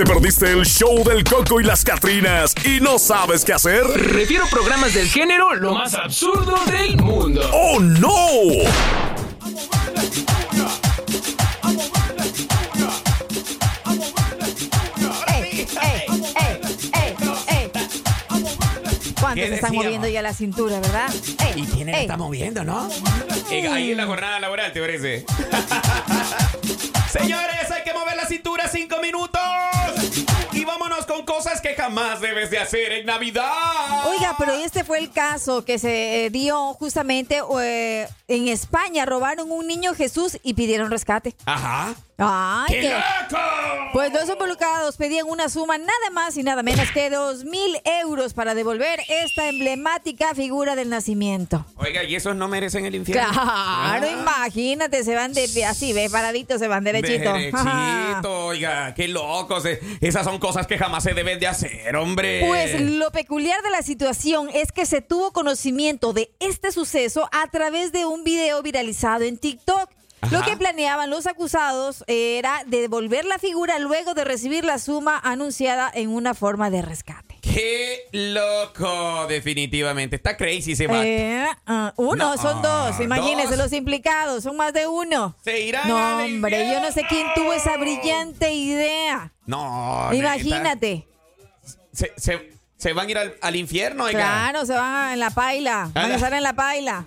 ¿Te perdiste el show del Coco y las Catrinas y no sabes qué hacer? Refiero programas del género lo más absurdo del mundo. ¡Oh, no! ¡Ey, ey, ey, ey, ey! ¿Cuántos ¿Qué se están moviendo ya la cintura, verdad? Ey, ¿Y quién está moviendo, no? Eh, Ahí en la jornada laboral, ¿te parece? Señores, hay que mover la cintura cinco minutos. Cosas que jamás debes de hacer en Navidad. Oiga, pero este fue el caso que se eh, dio justamente eh, en España. Robaron un niño Jesús y pidieron rescate. Ajá. ¡Ay, ¡Qué qué! loco! Pues los involucrados pedían una suma nada más y nada menos que dos mil euros para devolver esta emblemática figura del nacimiento. Oiga, ¿y esos no merecen el infierno? Claro, Ah. imagínate, se van de así, ve, paraditos, se van derechito. Derechito, oiga, qué locos. eh. Esas son cosas que jamás se deben de hacer, hombre. Pues lo peculiar de la situación es que se tuvo conocimiento de este suceso a través de un video viralizado en TikTok. Lo que planeaban los acusados era devolver la figura luego de recibir la suma anunciada en una forma de rescate. Qué loco, definitivamente. Está crazy ese vato. Eh, ah, uno, No, son dos. Imagínense dos. los implicados, son más de uno. Se irán No, hombre, yo no sé quién tuvo esa brillante idea. No. Imagínate. Se, se- se van a ir al, al infierno, oiga. Claro, se van a- en la paila. Van a estar en la paila.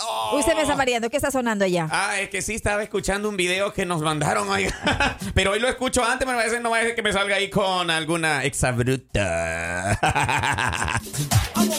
Oh. Usted me está mareando. ¿Qué está sonando allá? Ah, es que sí estaba escuchando un video que nos mandaron, oiga. Pero hoy lo escucho antes, pero a veces no va a ser que me salga ahí con alguna exabruta.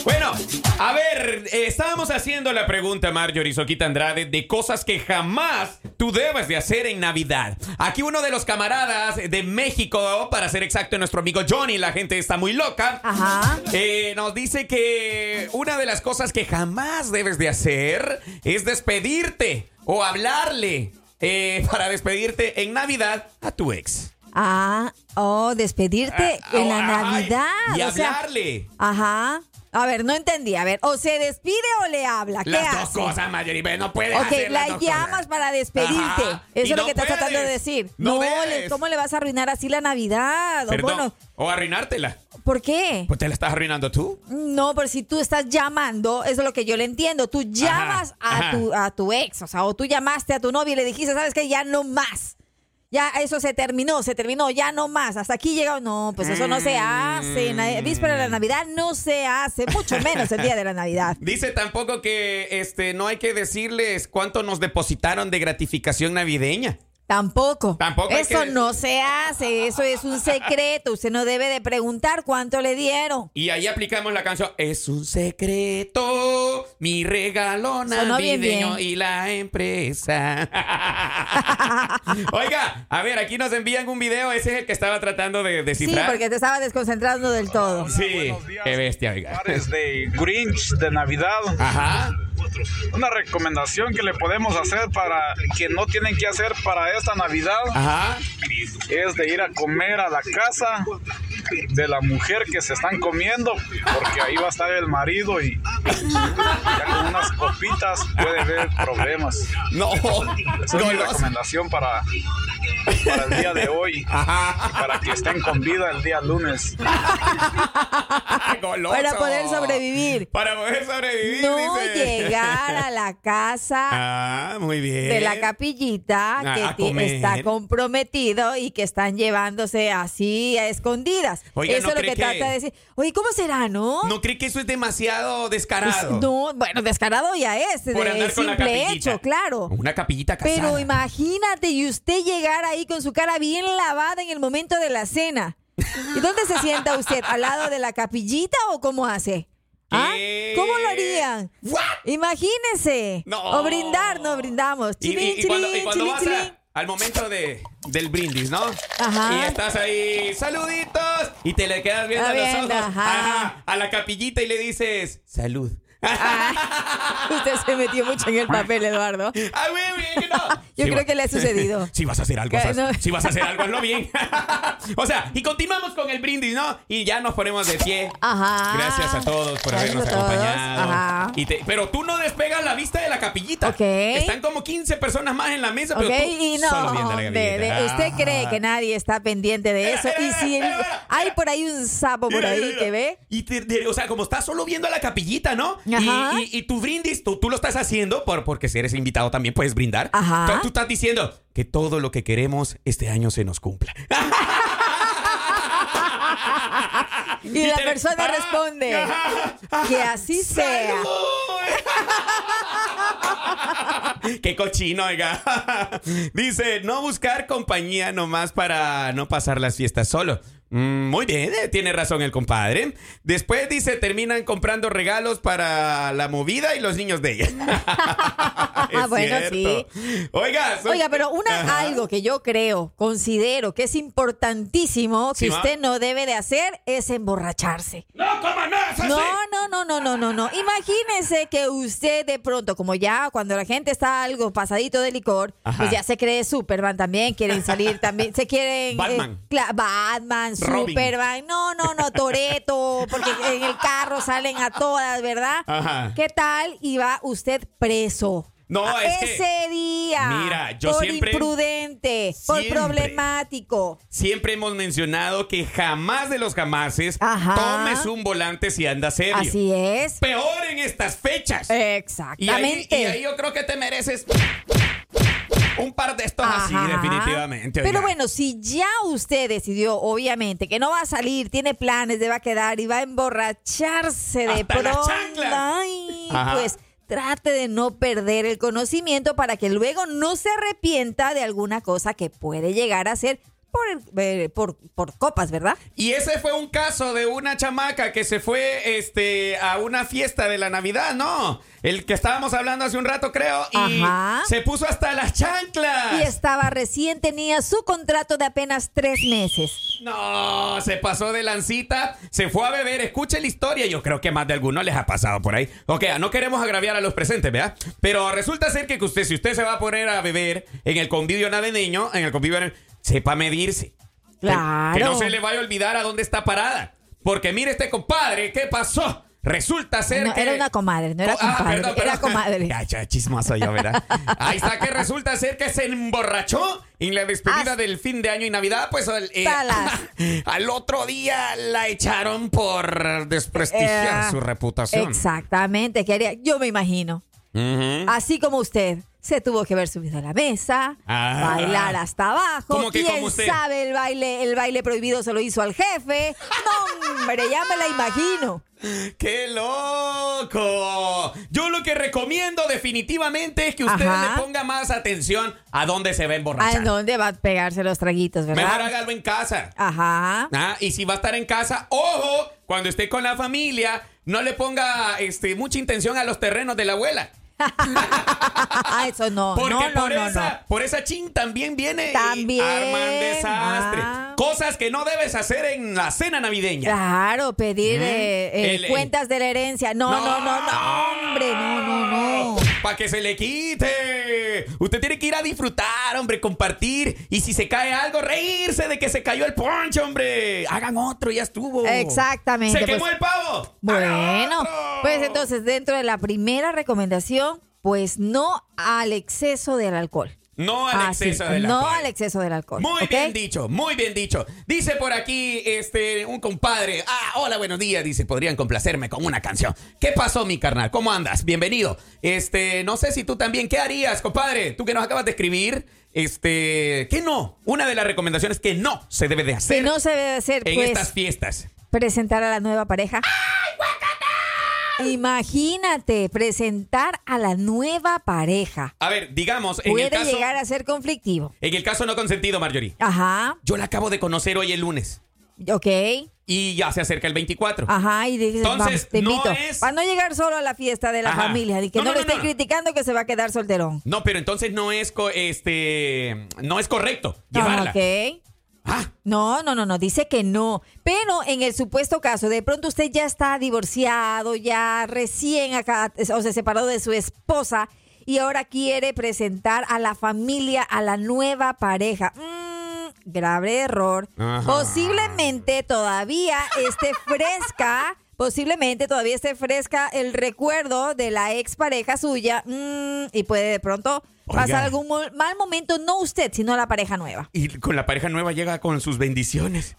Bueno, a ver, eh, estábamos haciendo la pregunta, Marjorie Soquita Andrade, de cosas que jamás tú debes de hacer en Navidad. Aquí uno de los camaradas de México, para ser exacto, nuestro amigo Johnny, la gente está muy loca. Ajá. Eh, nos dice que una de las cosas que jamás debes de hacer es despedirte o hablarle eh, para despedirte en Navidad a tu ex. Ah, oh, despedirte Ah, en la ay, Navidad. Y o sea, hablarle. ajá. A ver, no entendí. A ver, o se despide o le habla. ¿Qué Las hace? dos cosas, Mayori, pero no puedes Ok, hacer las la dos llamas cosas. para despedirte. Ajá, Eso es lo no que estás puedes. tratando de decir. No le- debes. ¿cómo le vas a arruinar así la Navidad? O Perdón, Bueno, o arruinártela. ¿Por qué? Pues te la estás arruinando tú. No, pero si tú estás llamando, eso es lo que yo le entiendo. Tú llamas a, ajá. Tu, a tu ex, o sea, o tú llamaste a tu novia y le dijiste, ¿sabes qué? Ya no más. Ya eso se terminó, se terminó, ya no más. Hasta aquí llega. No, pues eso no se hace. En la víspera de la Navidad no se hace, mucho menos el día de la Navidad. Dice tampoco que este no hay que decirles cuánto nos depositaron de gratificación navideña. Tampoco. Tampoco Eso que- no se hace, eso es un secreto. Usted no debe de preguntar cuánto le dieron. Y ahí aplicamos la canción Es un secreto, mi regalo bien, navideño bien. y la empresa. Oiga, a ver, aquí nos envían un video, ese es el que estaba tratando de Sí, descifrar. porque te estaba desconcentrando del todo. Sí, qué bestia, oiga. Pares de Grinch de Navidad. Ajá. Una recomendación que le podemos hacer para que no tienen que hacer para esta Navidad Ajá. es de ir a comer a la casa de la mujer que se están comiendo, porque ahí va a estar el marido y ya con unas copitas puede haber problemas. No, Esa es mi recomendación para, para el día de hoy, para que estén con vida el día lunes. Goloso. Para poder sobrevivir. Para poder sobrevivir. No dice. llegar a la casa Ah, muy bien. de la capillita que está comprometido y que están llevándose así a escondidas. Oiga, eso ¿no es lo que, que- trata de decir. Oye, ¿cómo será, no? ¿No cree que eso es demasiado Pues, descarado? no, bueno, descarado ya es, Por de andar con la simple capillita. hecho, claro. Una capillita casada. Pero imagínate y usted llegar ahí con su cara bien lavada en el momento de la cena. ¿Y dónde se sienta usted? ¿Al lado de la capillita o cómo hace? ¿Ah? ¿Cómo lo harían? What? Imagínese. No. O brindar, no brindamos. Y, y- Chilín, y cuando, y chilín, cuando chilín, vas a- al momento de, del brindis, ¿no? Ajá. Y estás ahí, saluditos, y te le quedas viendo a los ojos ajá. ajá, a la capillita y le dices, salud. Ah, usted se metió mucho en el papel, Eduardo. Ay, güey, güey, que no. Yo Sí creo va- que le ha sucedido. Si vas a hacer algo, no. si vas a hacer algo, hazlo bien. o sea, y continuamos con el brindis, ¿no? Y ya nos ponemos de pie. Ajá. Gracias a todos por Gracias habernos a todos. acompañado. Ajá. Y te- pero tú no despegas la vista de la capillita. Ok. Están como 15 personas más en la mesa, pero tú y solo no, viendo la de- capillita. de- usted Ah. cree que nadie está pendiente de eso. Y si el- mira, hay por ahí un sapo por ahí que ve. Y te- te- o sea, como estás solo viendo la capillita, ¿no? Y, Ajá. y- y tu brindis, tú, tú lo estás haciendo por, porque si eres invitado también puedes brindar. Ajá. Entonces, tú estás diciendo que todo lo que queremos este año se nos cumpla. Y la te- persona Ah, responde que así sea. Qué cochino, oiga. Dice, no buscar compañía nomás para no pasar las fiestas solo. Mm, muy bien, eh, tiene razón el compadre. Después dice, terminan comprando regalos para la movida y los niños de ella. Es Bueno, cierto. Oiga, son- Oiga, pero una Ajá. algo que yo creo, considero que es importantísimo que Sí, usted no debe de hacer es emborracharse. No, ¿cómo no? No, sí. no, no, no, no, no, no. Imagínese que usted de pronto, como ya cuando la gente está algo pasadito de licor, Ajá. pues ya se cree Superman también, quieren salir también, se quieren... eh, Batman. Batman, Robin. Superman, no, no, no, Toreto, porque en el carro salen a todas, ¿verdad? Ajá. ¿Qué tal? Y va usted preso. No, A es que- Ese día. Mira, yo por siempre- imprudente, por problemático. Siempre hemos mencionado que jamás de los jamases Ajá. tomes un volante si andas serio. Así es. Peor en estas fechas. Y ahí, Exactamente. y ahí yo creo que te mereces un par de estos así, definitivamente. Pero oiga. bueno, si ya usted decidió, obviamente, que no va a salir, tiene planes de va a quedar y va a emborracharse de pronto, pues trate de no perder el conocimiento para que luego no se arrepienta de alguna cosa que puede llegar a ser por, eh, por, por copas, ¿verdad? Y ese fue un caso de una chamaca que se fue este, a una fiesta de la Navidad, ¿no? El que estábamos hablando hace un rato, creo. Y Ajá. se puso hasta las chanclas. Y estaba recién, tenía su contrato de apenas tres meses. No, se pasó de lancita, se fue a beber. Escuche la historia, yo creo que más de alguno les ha pasado por ahí. Ok, no queremos agraviar a los presentes, ¿verdad? Pero resulta ser que usted, si usted se va a poner a beber en el convivio navideño, en el convivio navideño, sepa medirse. Que- Claro. Que no se le vaya a olvidar a dónde está parada. Porque mire este compadre, ¿qué pasó? Resulta ser No, que... era una comadre, no era ah, compadre, perdón, era perdón. comadre. Ya, ya, chismoso yo, ¿verdad? Ahí está que resulta ser que se emborrachó en la despedida Ah. del fin de año y Navidad, pues al, eh, al otro día la echaron por desprestigiar Eh, su reputación. Exactamente, ¿qué haría? Yo me imagino. Así como usted se tuvo que haber subido a la mesa, Ah. bailar hasta abajo. ¿Cómo que ¿Quién sabe el baile, el baile prohibido se lo hizo al jefe? No, hombre, ya me la imagino. ¡Qué loco! Yo lo que recomiendo definitivamente es que usted Ajá. le ponga más atención a dónde se va a ¿A emborrachar. dónde va a pegarse los traguitos, Mejor verdad? hágalo en casa. Ajá. Ah, y si va a estar en casa, ojo, cuando esté con la familia, no le ponga este, mucha intención a los terrenos de la abuela. Ah, eso no. Porque no, no, por, no, esa, por esa chin también viene y También. arman desastre. Ah. Cosas que no debes hacer en la cena navideña. Claro, pedir eh, eh, El- cuentas de la herencia. No, no, no, no, hombre, no, no. Para que se le quite. Usted tiene que ir a disfrutar, hombre, compartir. Y si se cae algo, reírse de que se cayó el poncho, hombre. Hagan otro, ya estuvo. Exactamente, Se quemó pues. el pavo. Bueno, pues entonces dentro de la primera recomendación, pues no al exceso del alcohol. No al Ah, sí, exceso del No alcohol. al exceso del alcohol. Muy bien dicho, muy bien dicho. Dice por aquí este un compadre. Ah, hola, buenos días. Dice, podrían complacerme con una canción. ¿Qué pasó, mi carnal? ¿Cómo andas? Bienvenido. Este, no sé si tú también. ¿Qué harías, compadre? Tú que nos acabas de escribir. Este, que no. Una de las recomendaciones que no se debe de hacer Que no se debe hacer, en pues, estas fiestas. presentar a la nueva pareja. Imagínate, presentar a la nueva pareja. A ver, digamos, en el Puede caso, llegar a ser conflictivo. en el caso no consentido, Marjorie. Ajá, Yo la acabo de conocer hoy el lunes ok. y ya se acerca el 24. Ajá, y dices, Entonces, vamos, te no es- Para no llegar solo a la fiesta de la Ajá. familia, y que No, no, no, le no, estén criticando que se va a quedar solterón. No, pero entonces no es co- este no es correcto Ah, llevarla. ok. Ah, No, no, no, no, dice que no. Pero en el supuesto caso, de pronto usted ya está divorciado, ya recién acá, o se separó de su esposa y ahora quiere presentar a la familia, a la nueva pareja. Mm, grave error. Ajá. Posiblemente todavía esté fresca. Posiblemente todavía esté fresca el recuerdo de la expareja suya mm, y puede de pronto Oiga. pasar algún mal momento, no usted, sino la pareja nueva. y con la pareja nueva llega con sus bendiciones.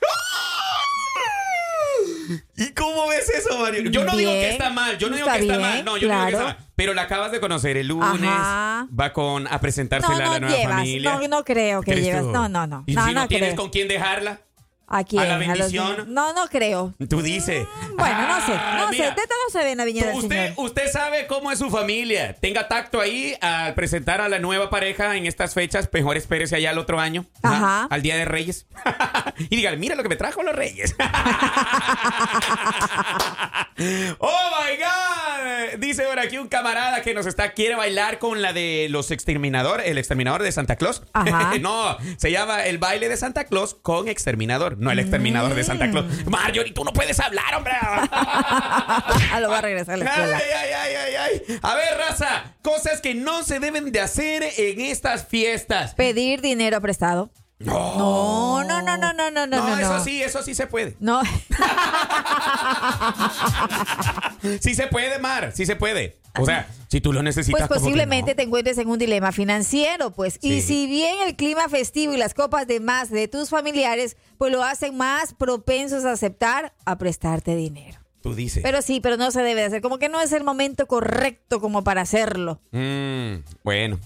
¿Y cómo ves eso, Mario? Yo no digo que está mal, yo no digo que está bien, mal, no, yo no digo que está mal. Pero la acabas de conocer el lunes, Ajá. va con a presentársela No, a la no nueva llevas, familia. no, no creo que ¿Crees llevas, tú? no, no, no, ¿Y no, si no, no tienes creo. con quién dejarla? ¿A quién? la los- bendición? no, no creo. Tú dices. Bueno, no sé, no sé, de todo se ve en la viña del Usted, Señor. usted sabe cómo es su familia. Tenga tacto ahí al presentar a la nueva pareja en estas fechas. Mejor espérese allá al otro año. Ajá. Al Día de Reyes. y dígale, mira lo que me trajo los Reyes. oh my God. Dice por aquí un camarada que nos está, quiere bailar con la de los exterminador, el exterminador de Santa Claus. Ajá. no, se llama el baile de Santa Claus con exterminador, no el exterminador de Santa Claus. Mm. Marjorie, tú no puedes hablar, hombre. Ah, lo va a regresar a la escuela. Ay, ay, ay, ay, ay. A ver, raza, cosas que no se deben de hacer en estas fiestas. Pedir dinero prestado. No. No, no, no, no, no, no, no, no. eso sí, eso sí se puede. No, Sí se puede, Mar, sí se puede. O sea, si tú lo necesitas. pues ¿cómo que posiblemente no? te encuentres en un dilema financiero, pues. Y Sí. si bien el clima festivo y las copas de más de tus familiares, pues lo hacen más propensos a aceptar a prestarte dinero. Tú dices. Pero sí, pero no se debe de hacer. Como que no es el momento correcto como para hacerlo. Mm, bueno,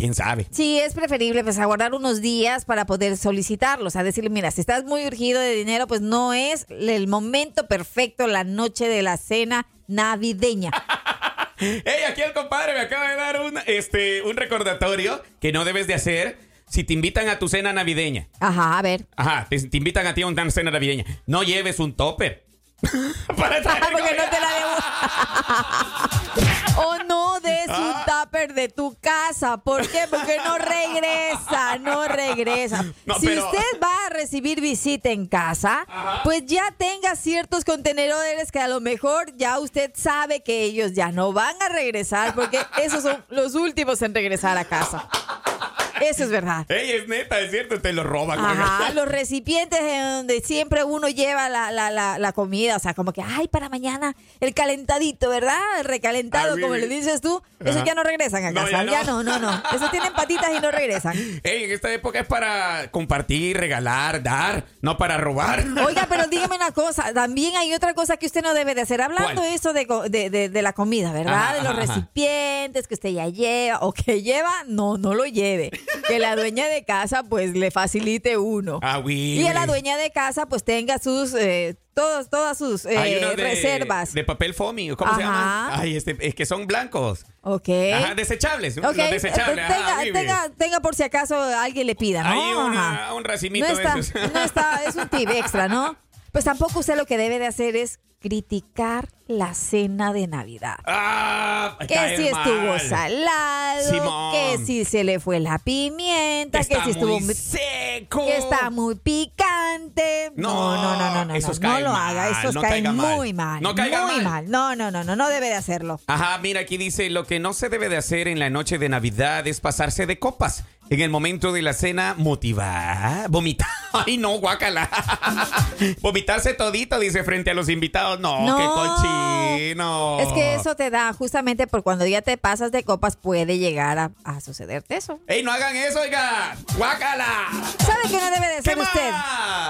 quién sabe. Sí, es preferible pues aguardar unos días para poder solicitarlo. O sea, decirle, mira, si estás muy urgido de dinero, pues no es el momento perfecto, la noche de la cena navideña. Hey, aquí el compadre me acaba de dar un, este, un recordatorio que no debes de hacer si te invitan a tu cena navideña. Ajá, a ver. Ajá, te, te invitan a ti a una cena navideña. No lleves un topper. Para traer Porque no te la debo. De tu casa. ¿Por qué? Porque no regresa, no regresa. No, si pero- usted va a recibir visita en casa, pues ya tenga ciertos contenedores que a lo mejor ya usted sabe que ellos ya no van a regresar porque esos son los últimos en regresar a casa. Eso es verdad. Ey, es neta, es cierto, te lo roban. Ajá, los recipientes en donde siempre uno lleva la, la, la, la comida, o sea, como que, ay, para mañana el calentadito, ¿verdad? El recalentado, Ah, como le dices tú, esos ya no regresan a casa, ya ya no. no, no, no, esos tienen patitas y no regresan. Ey, en esta época es para compartir, regalar, dar, no para robar. Oiga, pero dígame una cosa, también hay otra cosa que usted no debe de hacer, hablando ¿Cuál? eso de, co- de, de- de la comida, ¿verdad? Ajá, de los recipientes que usted ya lleva o que lleva, no, no lo lleve. Que la dueña de casa pues le facilite uno. Ah, oui, Y a la dueña de casa pues tenga sus, eh, todos, todas sus eh, de, reservas. de papel foamy, ¿cómo se Ajá. llaman? Ay, este, es que son blancos. Ok. Ajá, desechables. Ok, Los desechables. tenga, ajá, tenga, tenga por si acaso alguien le pida, ¿no? Hay una- un racimito no de esos. no está, es un tip extra, ¿no? Pues tampoco usted lo que debe de hacer es criticar la cena de Navidad. Ah, Que si estuvo mal. salado, Simón. que si se le fue la pimienta, que Está si estuvo muy muy- seco. que está muy picante. No, No, no, no, no, no. esos no, lo mal, haga, esos no caen caiga mal. muy mal. No caiga muy mal. mal. No, no, no, no, no debe de hacerlo. Ajá, mira, aquí dice, lo que no se debe de hacer en la noche de Navidad es pasarse de copas. En el momento de la cena, motivar, vomitar. Ay, no, guácala. Vomitarse todito, dice, frente a los invitados. No, No. qué cochino. Es que eso te da, justamente por cuando ya te pasas de copas, puede llegar a, a sucederte eso. ¡Ey, no hagan eso, oiga! ¡Guácala! ¿Sabe qué no debe de ¿Qué usted?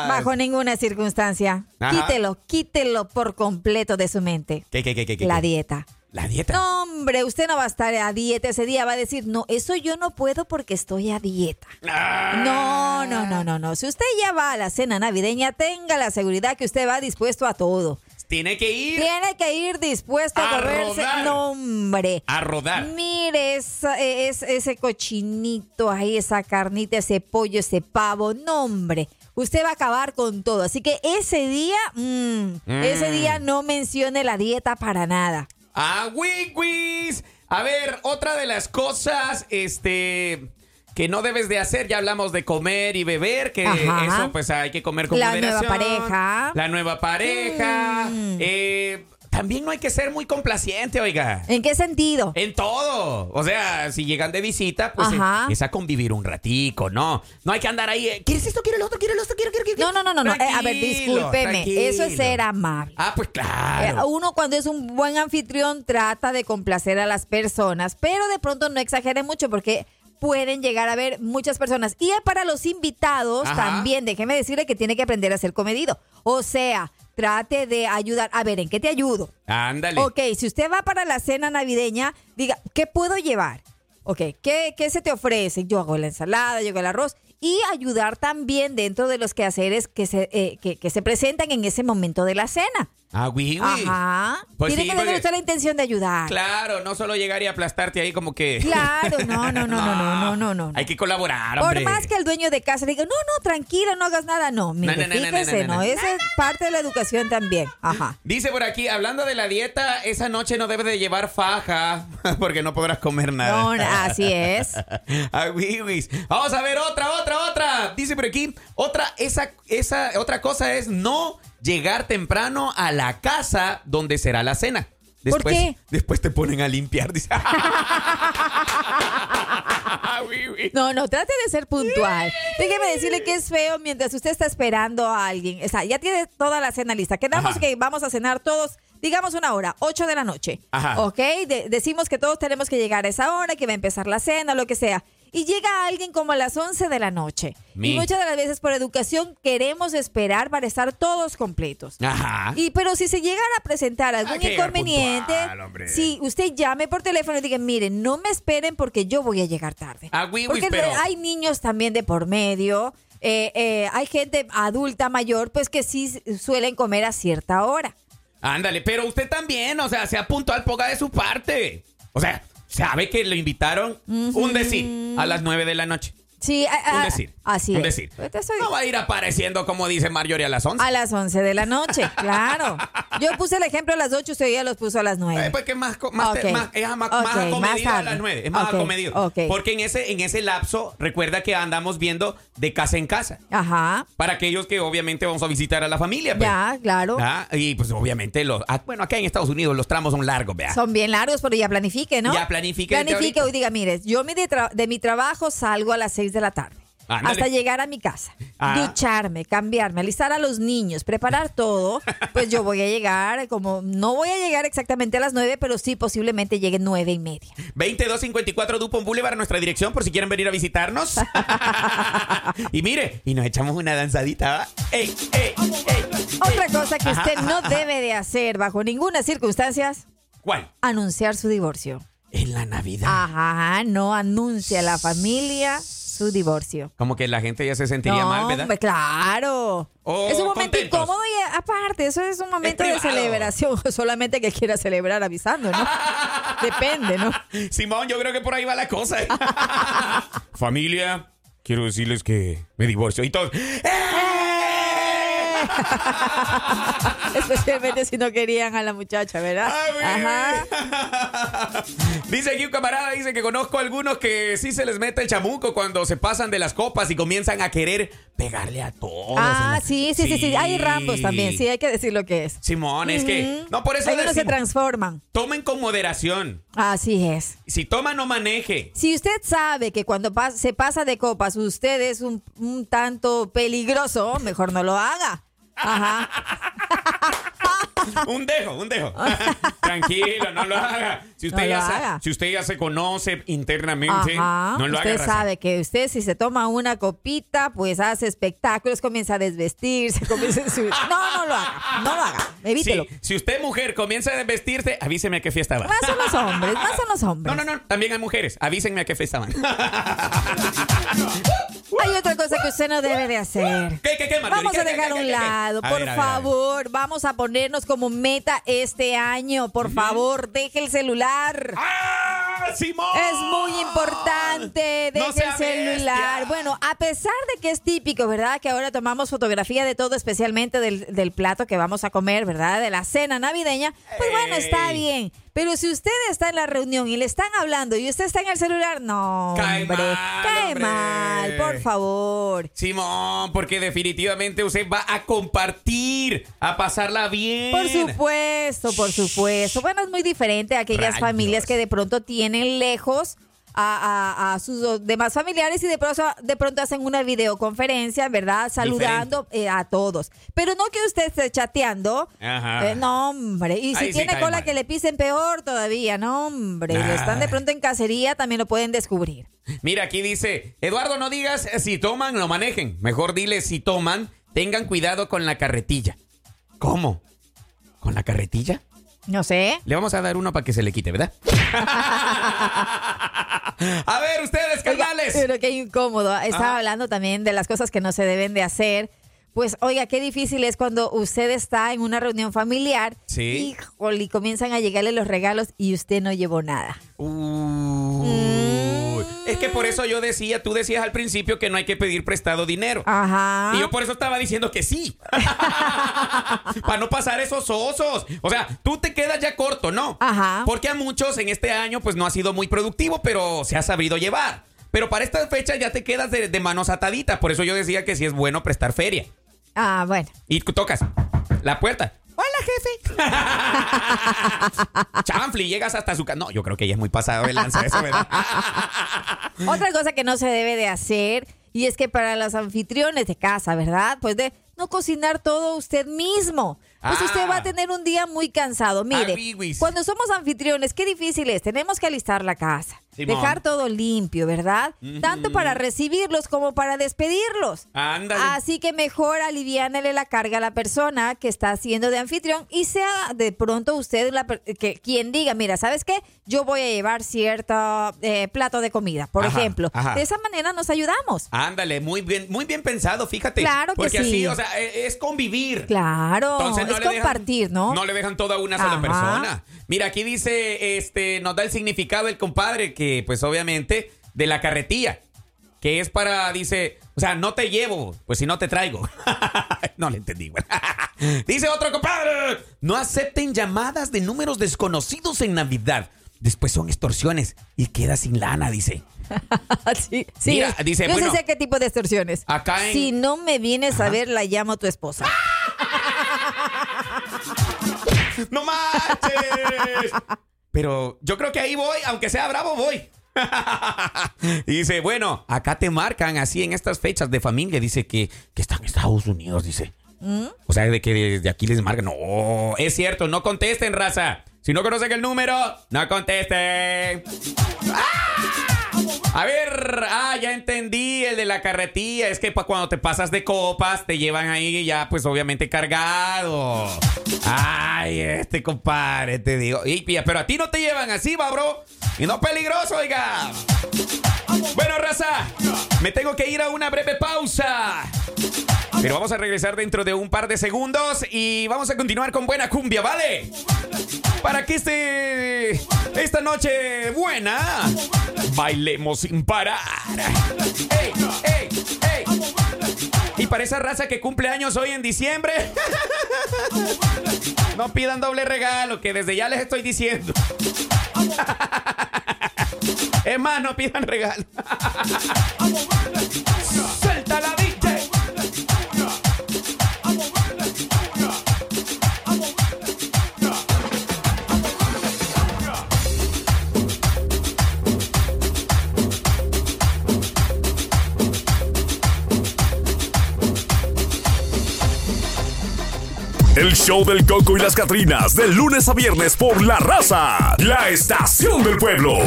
Bajo ninguna circunstancia. Ajá. Quítelo, quítelo por completo de su mente. ¿Qué, qué, qué, qué? qué, La dieta. ¿La dieta? No, hombre, usted no va a estar a dieta ese día. Va a decir, no, eso yo no puedo porque estoy a dieta. Ah. No, no, no, no, no. Si usted ya va a la cena navideña, tenga la seguridad que usted va dispuesto a todo. Tiene que ir Tiene que ir dispuesto a, A comerse. rodar. No, hombre. a rodar. Mire esa- eh, es- ese cochinito ahí, esa carnita, ese pollo, ese pavo. No, hombre. Usted va a acabar con todo. Así que ese día, mm, ese día no mencione la dieta para nada. ¡Ah, wikis! A ver, otra de las cosas, este, que no debes de hacer. Ya hablamos de comer y beber, que Ajá. eso pues hay que comer con La moderación. nueva pareja. La nueva pareja. Mm. Eh, también no hay que ser muy complaciente, oiga. ¿En qué sentido? En todo. O sea, si llegan de visita, pues Ajá. eh, es a convivir un ratico, ¿no? No hay que andar ahí. eh, ¿Quieres esto? ¿Quieres lo otro? ¿Quieres lo otro? ¿Quiero, quiero, quiero? No, no, no, no. no. Eh, a ver, discúlpeme. tranquilo. Eso es ser amable. Ah, pues Eh, claro. Uno cuando es un buen anfitrión trata de complacer a las personas, pero de pronto no exagere mucho porque pueden llegar a ver muchas personas. Y para los invitados Ajá. también, déjeme decirle que tiene que aprender a ser comedido. O sea, trate de ayudar. A ver, ¿en qué te ayudo? Ándale. Ok, si usted va para la cena navideña, diga, ¿qué puedo llevar? Ok, ¿qué, qué se te ofrece? Yo hago la ensalada, yo hago el arroz. Y ayudar también dentro de los quehaceres que se, eh, que, que se presentan en ese momento de la cena. Ah, oui, oui. Ajá. Pues Tiene sí, que tener porque- usted la intención de ayudar. Claro, no solo llegar y aplastarte ahí como que. Claro, no, no, no, no, no, no, no, no. Hay que colaborar, Por más que el dueño de casa le diga, no, no, tranquila, no hagas nada. No, mire, No, no, fíjese, no, no, no, no. Esa es parte de la educación también. Ajá. Dice por aquí, hablando de la dieta, esa noche no debes de llevar faja porque no podrás comer nada. No, así es. Ah, oui, oui. Vamos a ver otra, otra, otra. Dice por aquí, otra, esa, esa, otra cosa es no llegar temprano a la casa donde será la cena. ¿Por Después, qué? Después te ponen a limpiar. Dice. No, no, trate de ser puntual. Déjeme decirle que es feo mientras usted está esperando a alguien. O sea, ya tiene toda la cena lista. Quedamos Ajá. que vamos a cenar todos, digamos una hora, 8 de la noche. Ajá. ¿Ok? De- decimos que todos tenemos que llegar a esa hora, que va a empezar la cena, lo que sea. Y llega alguien como a las 11 de la noche. Mi. Y muchas de las veces por educación queremos esperar para estar todos completos. Ajá. Y pero si se llegara a presentar algún inconveniente, puntual, si usted llame por teléfono y diga, miren, no me esperen porque yo voy a llegar tarde. Ah, oui, oui, porque pero- hay niños también de por medio, eh, eh, hay gente adulta mayor, pues que sí suelen comer a cierta hora. Ándale, pero usted también, o sea, sea puntual, ponga de su parte. O sea, sabe que lo invitaron, un decir, a las 9 de la noche. Sí, a- Un decir. Así es. decir. Pues No va a ir apareciendo como dice Marjorie a las 11. A las 11 de la noche, claro. Yo puse el ejemplo a las 8, usted ya los puso a las 9. Eh, pues que más, más, más- es más, Ok, más acomedido a las 9. Es más Ok, acomedido. Porque en ese, en ese lapso, recuerda que andamos viendo de casa en casa. Ajá. Para aquellos que obviamente vamos a visitar a la familia. pues. Ya, claro. Ah, Y pues obviamente los. ah, bueno, acá en Estados Unidos los tramos son largos, vea. Son bien largos, pero ya planifique, ¿no? Ya planifique Planifique ahorita. y diga, mire, yo de, de mi trabajo salgo a las 6 de la tarde. Hasta llegar a mi casa, Ah. ducharme, cambiarme, alistar a los niños, preparar todo, pues yo voy a llegar como, no voy a llegar exactamente a las 9, pero sí posiblemente llegue nueve y media. 2254 Dupont Boulevard, nuestra dirección, por si quieren venir a visitarnos. y mire, y nos echamos una danzadita. ¡Ey, ey, ey! Otra cosa que Ajá, usted no ajá. debe de hacer bajo ninguna circunstancia, ¿Cuál? anunciar su divorcio. En la Navidad. Ajá, no anuncia a la familia su divorcio. Como que la gente ya se sentiría no, mal, ¿verdad? claro. Oh, es un momento contentos. incómodo y aparte, eso es un momento de celebración. Solamente que quiera celebrar avisando, ¿no? Depende, ¿no? Simón, yo creo que por ahí va la cosa. Familia, quiero decirles que me divorcio. Y todos. ¡Eh! Especialmente si no querían a la muchacha, ¿verdad? Ajá. Dice aquí un camarada, dice que conozco a algunos que sí se les mete el chamuco cuando se pasan de las copas y comienzan a querer pegarle a todos. Ah, la- sí, sí, sí, sí. Hay rambos también, sí, hay que decir lo que es. Simón, es que... No, por eso Ahí uno se transforman. tomen con moderación. Así es. Si toma, no maneje. Si usted sabe que cuando pas- se pasa de copas usted es un, un tanto peligroso, mejor no lo haga. Ajá. Un dejo, un dejo. Tranquilo, no lo haga. Si usted, No ya lo sa- haga. si usted ya se conoce internamente, Ajá. no lo usted haga. raza. sabe que usted si se toma una copita, pues hace espectáculos, comienza a desvestirse, comienza a subir. No, no lo haga, no lo haga, evítelo. Sí, si usted, mujer, comienza a desvestirse, avíseme a qué fiesta va. Más son los hombres, más son los hombres. No, no, no. También hay mujeres. Avísenme a qué fiesta van. Hay otra cosa que usted no debe de hacer. ¿Qué, qué, qué, Marjorie? Vamos ¿Qué, a dejar a un lado, por ver, a ver, a ver. favor. Vamos a ponernos como meta este año. Por favor, deje el celular. ¡Ah, Simón! Es muy importante, deje el celular. bestia. Bueno, a pesar de que es típico, ¿verdad? Que ahora tomamos fotografía de todo, especialmente del, del plato que vamos a comer, ¿verdad? De la cena navideña. Pues bueno, está bien. Pero si usted está en la reunión y le están hablando y usted está en el celular, no, Cae hombre, mal, cae hombre. mal, por favor. Simón, porque definitivamente usted va a compartir, a pasarla bien. Por supuesto, por supuesto. Bueno, es muy diferente a aquellas Rayos. familias que de pronto tienen lejos a, a- a sus demás familiares y de pronto, de pronto hacen una videoconferencia, ¿verdad? Saludando eh, a todos. Pero no que usted esté chateando. Ajá. Eh, no, hombre. Y si Ahí tiene cola mal. que le pisen peor todavía, no, hombre. Nah. Están de pronto en cacería, también lo pueden descubrir. Mira, aquí dice, Eduardo, no digas eh, si toman, no manejen. Mejor dile si toman, tengan cuidado con la carretilla. ¿Cómo? ¿Con la carretilla? No sé. Le vamos a dar uno para que se le quite, ¿verdad? a ver, ustedes, Oiga, carnales. pero qué incómodo. Estaba Ajá. hablando también de las cosas que no se deben de hacer. Pues, oiga, qué difícil es cuando usted está en una reunión familiar Sí. Híjole, y comienzan a llegarle los regalos y usted no llevó nada. Uy. Es que por eso yo decía, tú decías al principio que no hay que pedir prestado dinero. Ajá. Y yo por eso estaba diciendo que sí. Para no pasar esos osos. O sea, tú te quedas ya corto, ¿no? Ajá. Porque a muchos en este año pues no ha sido muy productivo, pero se ha sabido llevar. Pero para estas fechas ya te quedas de, de manos ataditas. Por eso yo decía que sí es bueno prestar feria. Ah, bueno. Y tocas la puerta. Jefe. Chanfli, llegas hasta su casa. No, yo creo que ya es muy pasado de lanza eso, ¿verdad? Otra cosa que no se debe de hacer, y es que para los anfitriones de casa, ¿verdad? Pues de no cocinar todo usted mismo. Pues Ah. usted va a tener un día muy cansado. Mire, cuando somos anfitriones, qué difícil es. Tenemos que alistar la casa, Simón. dejar todo limpio, ¿verdad? Tanto para recibirlos como para despedirlos. Ándale. Así que mejor aliviánele la carga a la persona que está haciendo de anfitrión y sea de pronto usted la que, quien diga, mira, ¿sabes qué? Yo voy a llevar cierto eh, plato de comida, por Ajá, ejemplo. ajá. De esa manera nos ayudamos. Ándale, muy bien, muy bien pensado, fíjate. Claro que Porque sí. así, o sea, e- es convivir. Claro, Entonces no es le dejan- compartir, ¿no? No le dejan toda una sola persona. Mira, aquí dice, este, nos da el significado el compadre, que pues obviamente, de la carretilla. Que es para, dice, o sea, no te llevo, pues si no te traigo. no le entendí, güey. dice otro compadre, no acepten llamadas de números desconocidos en Navidad. Después son extorsiones y queda sin lana, dice. sí, sí. Mira, dice, Yo sí bueno, sé qué tipo de extorsiones. acá en- Si no me vienes a ver, la llamo a tu esposa. ¡No manches! Pero yo creo que ahí voy, aunque sea bravo, voy. Y dice, bueno, acá te marcan así en estas fechas de familia. Dice que, que están en Estados Unidos, dice. O sea, de que desde aquí les marcan. No, es cierto, no contesten, raza. Si no conocen el número, no contesten. ¡Ah! A ver, ah, ya entendí el de la carretilla. Es que cuando te pasas de copas, te llevan ahí ya, pues obviamente cargado. Ay, este compadre, te digo. Y, pero a ti no te llevan así, va. Y no peligroso, oiga. Bueno, raza, me tengo que ir a una breve pausa. Pero vamos a regresar dentro de un par de segundos y vamos a continuar con buena cumbia, ¿vale? Para que este esta noche buena bailemos sin parar. ¡Ey, ey, ey! Y para esa raza que cumple años hoy en diciembre, no pidan doble regalo, que desde ya les estoy diciendo. Es más, no pidan regalo. ¡Suelta la DJ! El show del Coco y las Catrinas, de lunes a viernes por La Raza, la estación del pueblo.